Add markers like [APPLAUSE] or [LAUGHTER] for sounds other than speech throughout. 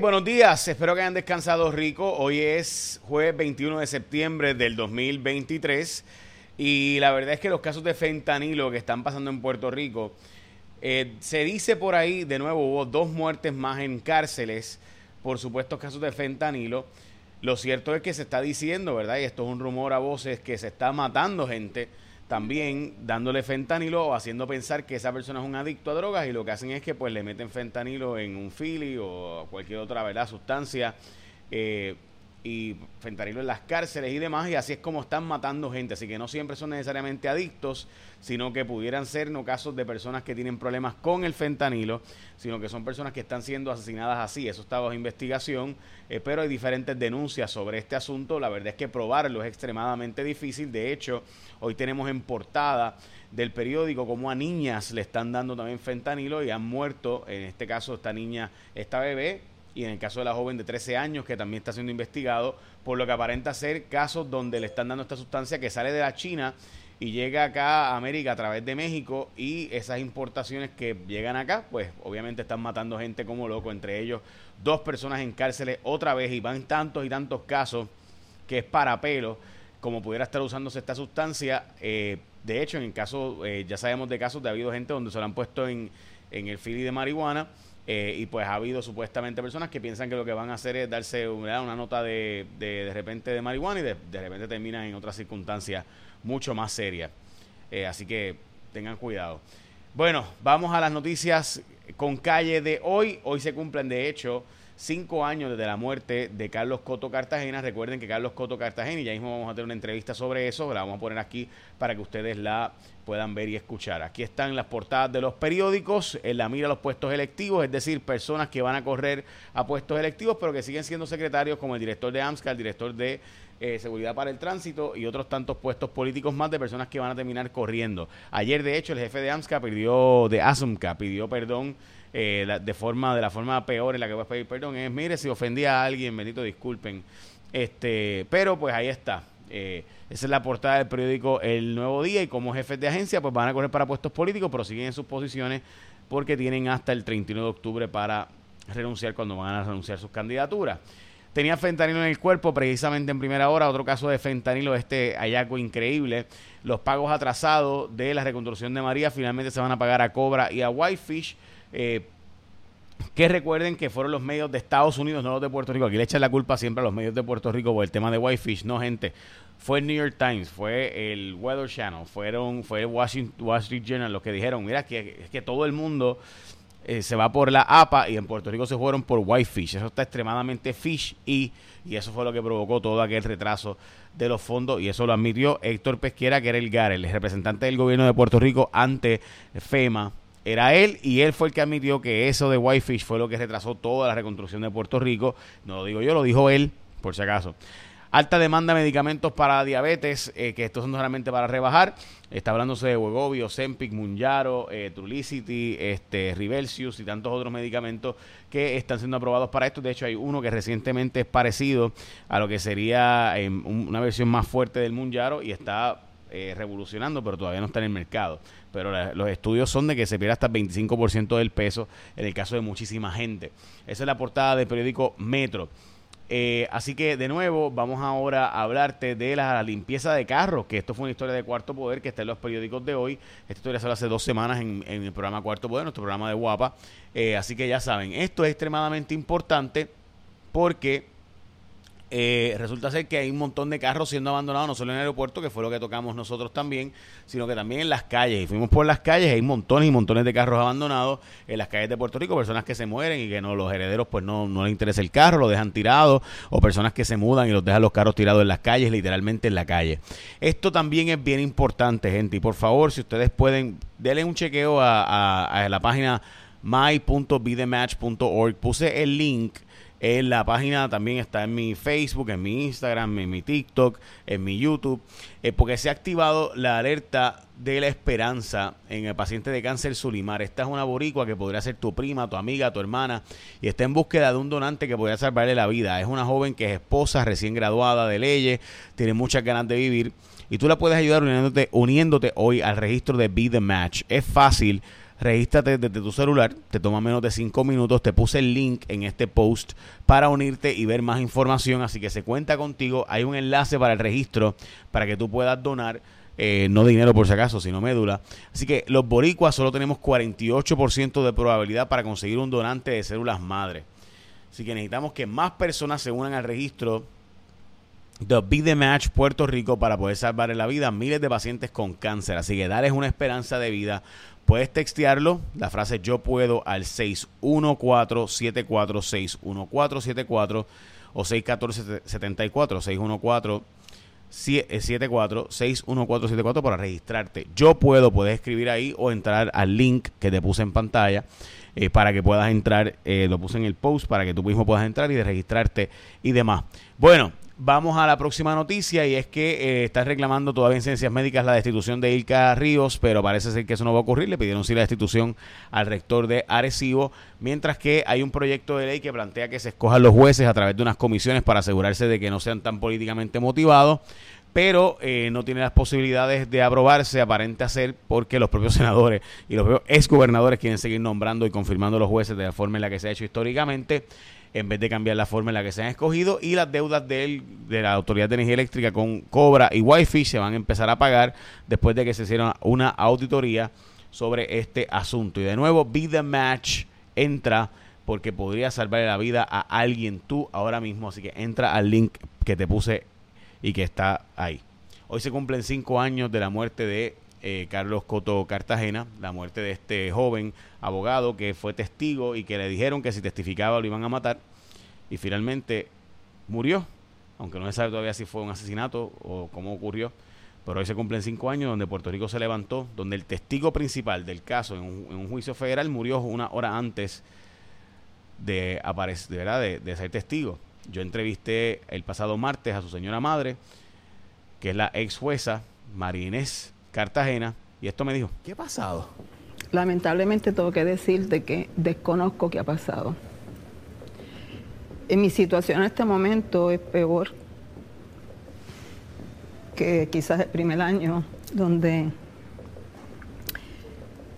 Buenos días, espero que hayan descansado rico. Hoy es jueves 21 de septiembre del 2023 y la verdad es que los casos de fentanilo que están pasando en Puerto Rico, eh, se dice por ahí, de nuevo, hubo dos muertes más en cárceles por supuestos casos de fentanilo. Lo cierto es que se está diciendo, ¿verdad? Y esto es un rumor a voces que se está matando gente también dándole fentanilo o haciendo pensar que esa persona es un adicto a drogas y lo que hacen es que pues le meten fentanilo en un fili o cualquier otra verdad sustancia eh, y fentanilo en las cárceles y demás, y así es como están matando gente. Así que no siempre son necesariamente adictos, sino que pudieran ser no casos de personas que tienen problemas con el fentanilo, sino que son personas que están siendo asesinadas así. Eso está bajo investigación, eh, pero hay diferentes denuncias sobre este asunto. La verdad es que probarlo es extremadamente difícil. De hecho, hoy tenemos en portada del periódico como a niñas le están dando también fentanilo y han muerto, en este caso esta niña, esta bebé, y en el caso de la joven de 13 años que también está siendo investigado por lo que aparenta ser casos donde le están dando esta sustancia que sale de la China y llega acá a América a través de México y esas importaciones que llegan acá, pues obviamente están matando gente como loco, entre ellos dos personas en cárceles otra vez y van tantos y tantos casos que es para pelo como pudiera estar usándose esta sustancia. Eh, de hecho, en el caso, eh, ya sabemos de casos de ha habido gente donde se lo han puesto en, en el fili de marihuana eh, y pues ha habido supuestamente personas que piensan que lo que van a hacer es darse una nota de, de, de repente de marihuana y de, de, repente terminan en otras circunstancias mucho más serias. Eh, así que tengan cuidado. Bueno, vamos a las noticias con calle de hoy. Hoy se cumplen, de hecho, cinco años desde la muerte de Carlos Coto Cartagena. Recuerden que Carlos Coto Cartagena, y ya mismo vamos a tener una entrevista sobre eso, la vamos a poner aquí para que ustedes la puedan ver y escuchar. Aquí están las portadas de los periódicos, en la mira los puestos electivos, es decir, personas que van a correr a puestos electivos, pero que siguen siendo secretarios, como el director de AMSCA, el director de eh, Seguridad para el Tránsito y otros tantos puestos políticos más de personas que van a terminar corriendo. Ayer, de hecho, el jefe de AMSCA pidió, de ASUMCA, pidió perdón. Eh, de forma de la forma peor en la que voy a pedir perdón es mire si ofendía a alguien bendito disculpen este pero pues ahí está eh, esa es la portada del periódico El Nuevo Día y como jefes de agencia pues van a correr para puestos políticos, pero siguen en sus posiciones porque tienen hasta el 31 de octubre para renunciar cuando van a renunciar sus candidaturas. Tenía fentanilo en el cuerpo precisamente en primera hora, otro caso de fentanilo, este hallazgo increíble. Los pagos atrasados de la reconstrucción de María finalmente se van a pagar a Cobra y a Whitefish. Eh, que recuerden que fueron los medios de Estados Unidos, no los de Puerto Rico. Aquí le echan la culpa siempre a los medios de Puerto Rico por el tema de Whitefish. No, gente. Fue el New York Times, fue el Weather Channel, fueron, fue el Washington, Washington Journal los que dijeron, mira, que, es que todo el mundo eh, se va por la APA y en Puerto Rico se fueron por Whitefish. Eso está extremadamente fish y, y eso fue lo que provocó todo aquel retraso de los fondos y eso lo admitió Héctor Pesquera, que era el GAR, el representante del gobierno de Puerto Rico ante FEMA era él y él fue el que admitió que eso de Whitefish fue lo que retrasó toda la reconstrucción de Puerto Rico. No lo digo yo, lo dijo él, por si acaso. Alta demanda de medicamentos para diabetes, eh, que estos son solamente para rebajar. Está hablándose de Wegovy, Ozempic, Munyaro, eh, Trulicity, este, Rivelsius y tantos otros medicamentos que están siendo aprobados para esto. De hecho, hay uno que recientemente es parecido a lo que sería em, una versión más fuerte del Munyaro y está eh, revolucionando, pero todavía no está en el mercado. Pero los estudios son de que se pierde hasta el 25% del peso en el caso de muchísima gente. Esa es la portada del periódico Metro. Eh, así que de nuevo vamos ahora a hablarte de la limpieza de carros, que esto fue una historia de Cuarto Poder que está en los periódicos de hoy. Esta historia salió hace dos semanas en, el programa Cuarto Poder, nuestro programa de Guapa. Eh, así que ya saben, esto es extremadamente importante porque eh, resulta ser que hay un montón de carros siendo abandonados, no solo en el aeropuerto, que fue lo que tocamos nosotros también, sino que también en las calles. Y fuimos por las calles, hay montones y montones de carros abandonados en las calles de Puerto Rico, personas que se mueren y que no los herederos pues no, no les interesa el carro, lo dejan tirado, o personas que se mudan y los dejan los carros tirados en las calles, literalmente en la calle. Esto también es bien importante, gente, y por favor, si ustedes pueden, denle un chequeo a, a la página my.bethematch.org. Puse el link en la página también está en mi Facebook, en mi Instagram, en mi TikTok, en mi YouTube, eh, porque se ha activado la alerta de la esperanza en el paciente de cáncer Sulimar. Esta es una boricua que podría ser tu prima, tu amiga, tu hermana, y está en búsqueda de un donante que podría salvarle la vida. Es una joven que es esposa, recién graduada de leyes, tiene muchas ganas de vivir, y tú la puedes ayudar uniéndote, uniéndote hoy al registro de Be The Match. Es fácil regístrate desde tu celular, te toma menos de 5 minutos, te puse el link en este post para unirte y ver más información, así que se cuenta contigo, hay un enlace para el registro para que tú puedas donar. Eh, no dinero por si acaso, sino médula. Así que los boricuas solo tenemos 48% de probabilidad para conseguir un donante de células madre. Así que necesitamos que más personas se unan al registro de Be The Match Puerto Rico para poder salvar la vida a miles de pacientes con cáncer. Así que darles una esperanza de vida. Puedes textearlo, la frase yo puedo al 614-74-64-614-74 o 614-74, 614 74 61474 para registrarte. Yo puedo, puedes escribir ahí o entrar al link que te puse en pantalla eh, para que puedas entrar, eh, lo puse en el post para que tú mismo puedas entrar y de registrarte y demás. Bueno, Vamos a la próxima noticia y es que eh, están reclamando todavía en Ciencias Médicas la destitución de Ilka Ríos, pero parece ser que eso no va a ocurrir. Le pidieron sí la destitución al rector de Arecibo, mientras que hay un proyecto de ley que plantea que se escojan los jueces a través de unas comisiones para asegurarse de que no sean tan políticamente motivados pero eh, no tiene las posibilidades de aprobarse, aparente hacer, porque los propios [LAUGHS] senadores y los propios exgobernadores quieren seguir nombrando y confirmando los jueces de la forma en la que se ha hecho históricamente en vez de cambiar la forma en la que se han escogido y las deudas de, la Autoridad de Energía Eléctrica con Cobra y Wi-Fi se van a empezar a pagar después de que se hiciera una auditoría sobre este asunto. Y de nuevo, Be The Match entra porque podría salvarle la vida a alguien tú ahora mismo. Así que entra al link que te puse y que está ahí. Hoy se cumplen cinco años de la muerte de eh, Carlos Coto Cartagena, la muerte de este joven abogado que fue testigo y que le dijeron que si testificaba lo iban a matar y finalmente murió, aunque no se sabe todavía si fue un asesinato o cómo ocurrió, pero hoy se cumplen cinco años donde Puerto Rico se levantó, donde el testigo principal del caso en un, juicio federal murió una hora antes de aparecer, de, de ser testigo. Yo entrevisté el pasado martes a su señora madre, que es la ex jueza María Inés Cartagena, y esto me dijo, ¿qué ha pasado? Lamentablemente tengo que decirte que desconozco qué ha pasado. En mi situación en este momento es peor que quizás el primer año donde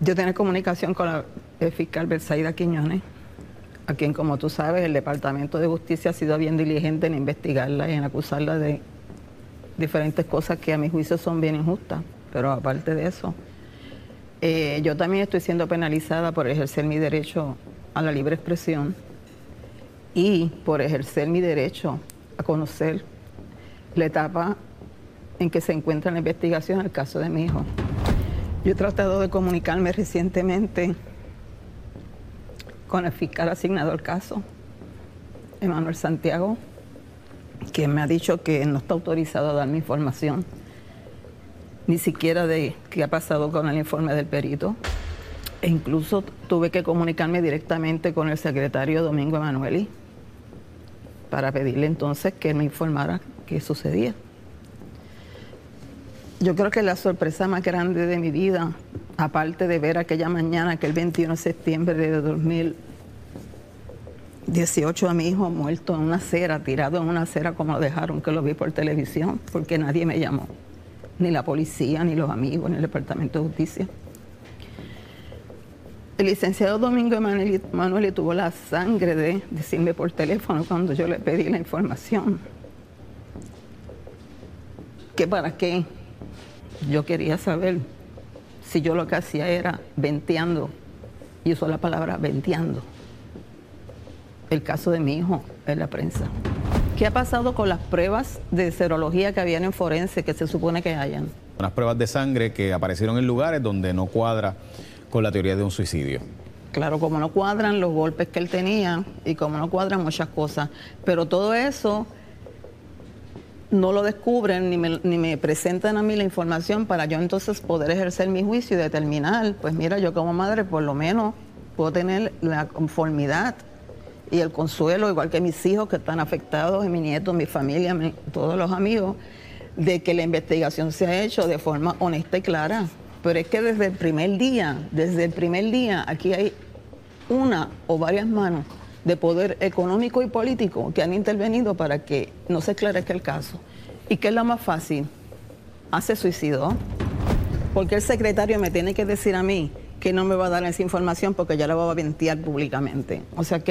yo tenía comunicación con la fiscal Bersaida Quiñones, a quien como tú sabes el Departamento de Justicia ha sido bien diligente en investigarla y en acusarla de diferentes cosas que a mi juicio son bien injustas. Pero aparte de eso, eh, yo también estoy siendo penalizada por ejercer mi derecho a la libre expresión y por ejercer mi derecho a conocer la etapa en que se encuentra la investigación del caso de mi hijo. Yo he tratado de comunicarme recientemente con el fiscal asignado al caso, Emanuel Santiago, que me ha dicho que no está autorizado a dar mi información ni siquiera de qué ha pasado con el informe del perito. E incluso tuve que comunicarme directamente con el secretario Domingo Emanueli para pedirle entonces que me informara qué sucedía. Yo creo que la sorpresa más grande de mi vida, aparte de ver aquella mañana, aquel 21 de septiembre de 2018, a mi hijo muerto en una acera, tirado en una acera como lo dejaron, que lo vi por televisión, porque nadie me llamó ni la policía, ni los amigos, ni el Departamento de Justicia. El licenciado Domingo Emanuel tuvo la sangre de decirme por teléfono cuando yo le pedí la información que para qué yo quería saber si yo lo que hacía era venteando, y usó la palabra venteando, el caso de mi hijo en la prensa. ¿Qué ha pasado con las pruebas de serología que habían en forense que se supone que hayan? Unas pruebas de sangre que aparecieron en lugares donde no cuadra con la teoría de un suicidio. Claro, como no cuadran los golpes que él tenía y como no cuadran muchas cosas. Pero todo eso no lo descubren ni me, ni me, presentan a mí la información para yo entonces poder ejercer mi juicio y determinar, pues mira, yo como madre por lo menos puedo tener la conformidad y el consuelo, igual que mis hijos que están afectados, mi nieto, mi familia, todos los amigos, de que la investigación se ha hecho de forma honesta y clara. Pero es que desde el primer día, desde el primer día, aquí hay una o varias manos de poder económico y político que han intervenido para que no se esclarezca el caso. ¿Y qué es lo más fácil? Hace suicidio. Porque el secretario me tiene que decir a mí que no me va a dar esa información porque ya la va a ventear públicamente. O sea que